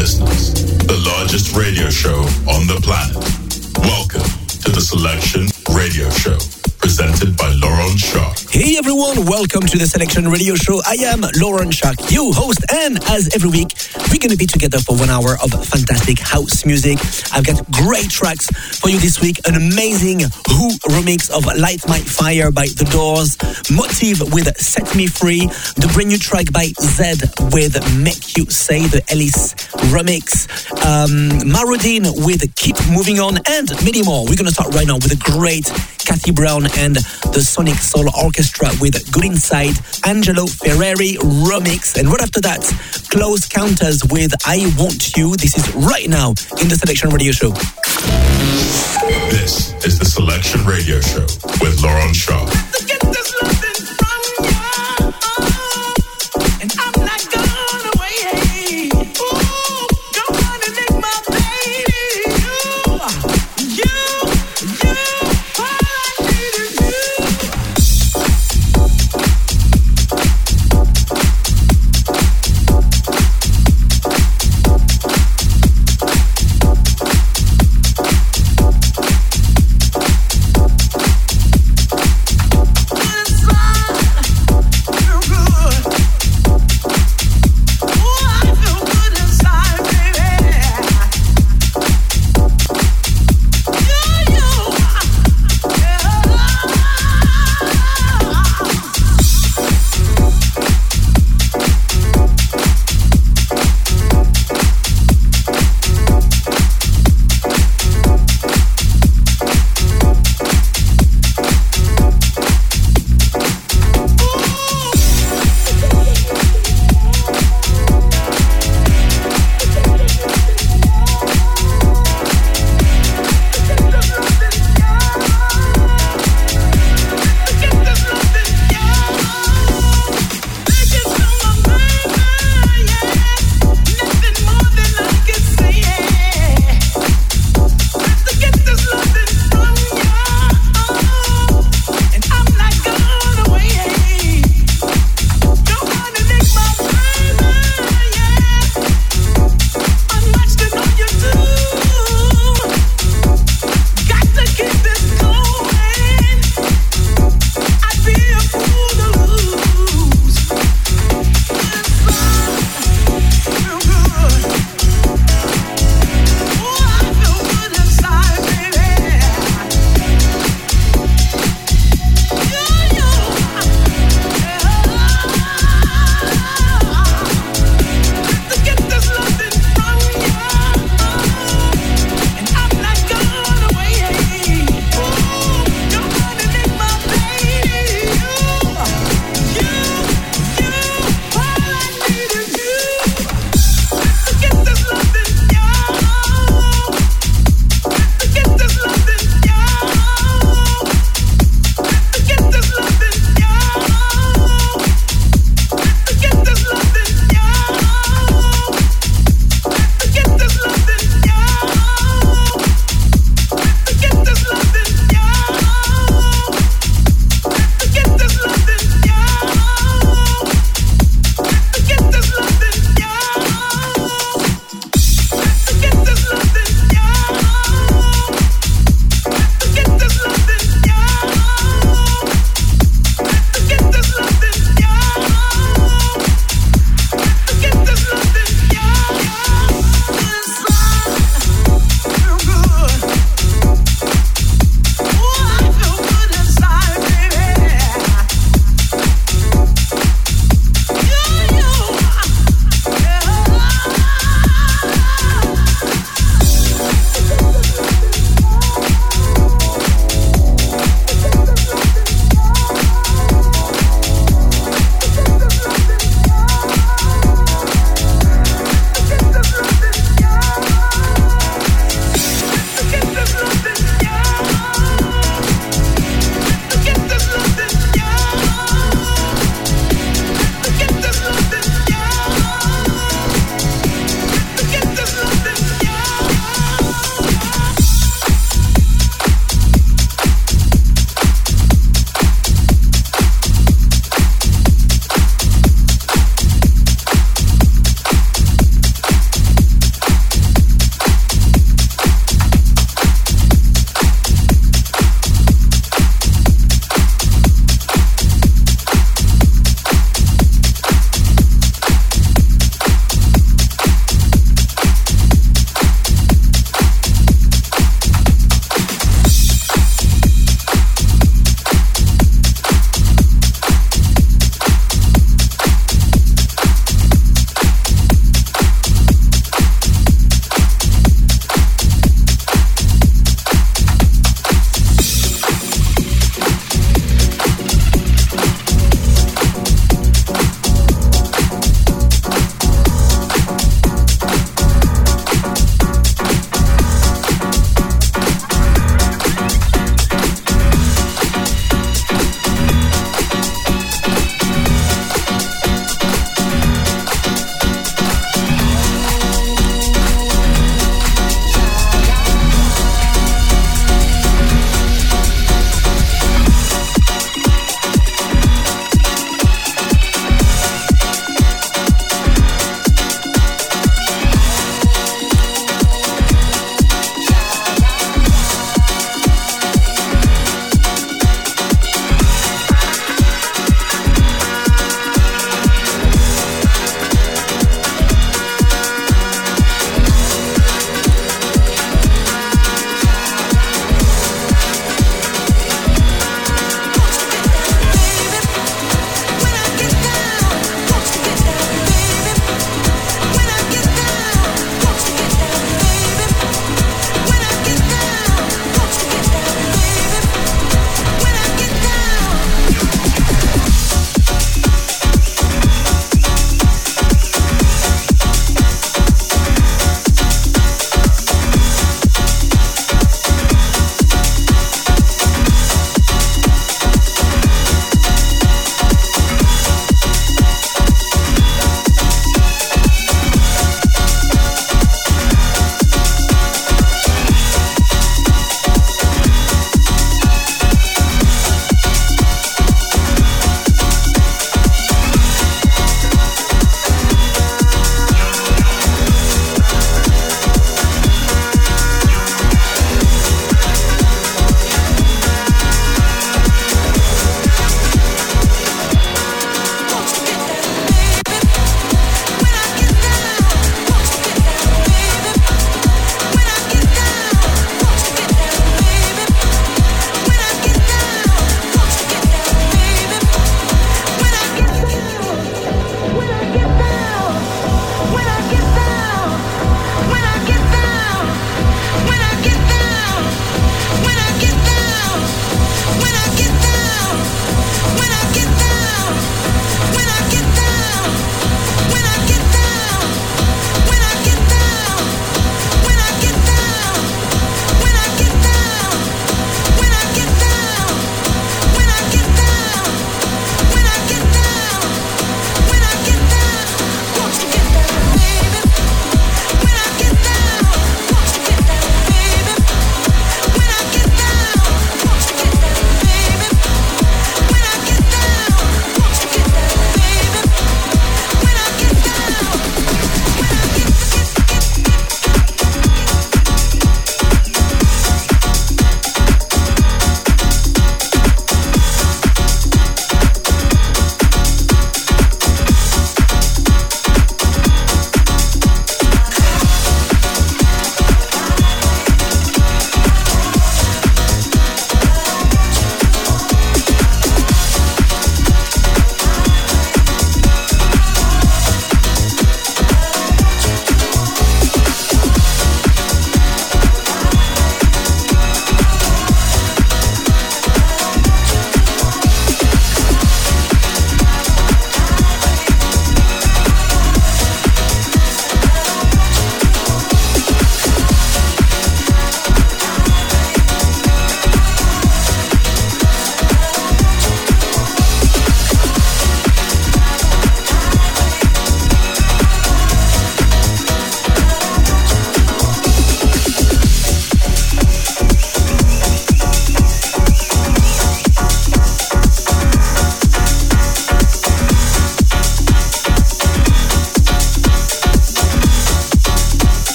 listeners, the largest radio show on the planet. Welcome to the Selection Radio Show presented by Laurent Schark. Hey everyone, welcome to the Selection Radio Show. I am Laurent Schark, your host, and as every week, we're to be together for one hour of fantastic house music. I've got great tracks for you this week. An amazing Who remix of Light My Fire by The Doors, Motive with Set Me Free, the brand new track by Zedd with Make You Say, the Ellis remix, um, with Keep Moving On, and many more. We're to start right now with a great Kathy Brown and the Sonic Soul Orchestra with Good Inside, Angelo Ferreri remix. And right after that, Close Counters with I Want You. This is right now in the Selection Radio Show. This is the Selection Radio Show with Laurent Shaw.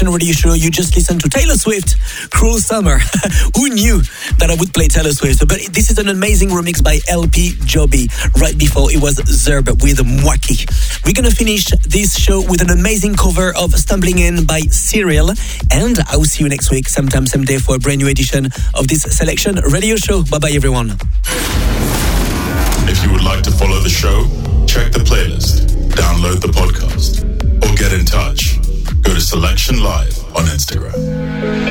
Selection Radio Show. You just listened to Taylor Swift, Cruel Summer. Who knew that I would play Taylor Swift? But this is an amazing remix by LP Giobbi. Right before it was Zerb with Mwaki. We're gonna finish this show with an amazing cover of Stumbling In by CYRIL. And I will see you next week, sometime, same day, for a brand new edition of this Selection Radio Show. Bye bye, everyone. If you would like to follow the show, check the playlist, download the podcast, or get in touch Go to Selection Live on Instagram.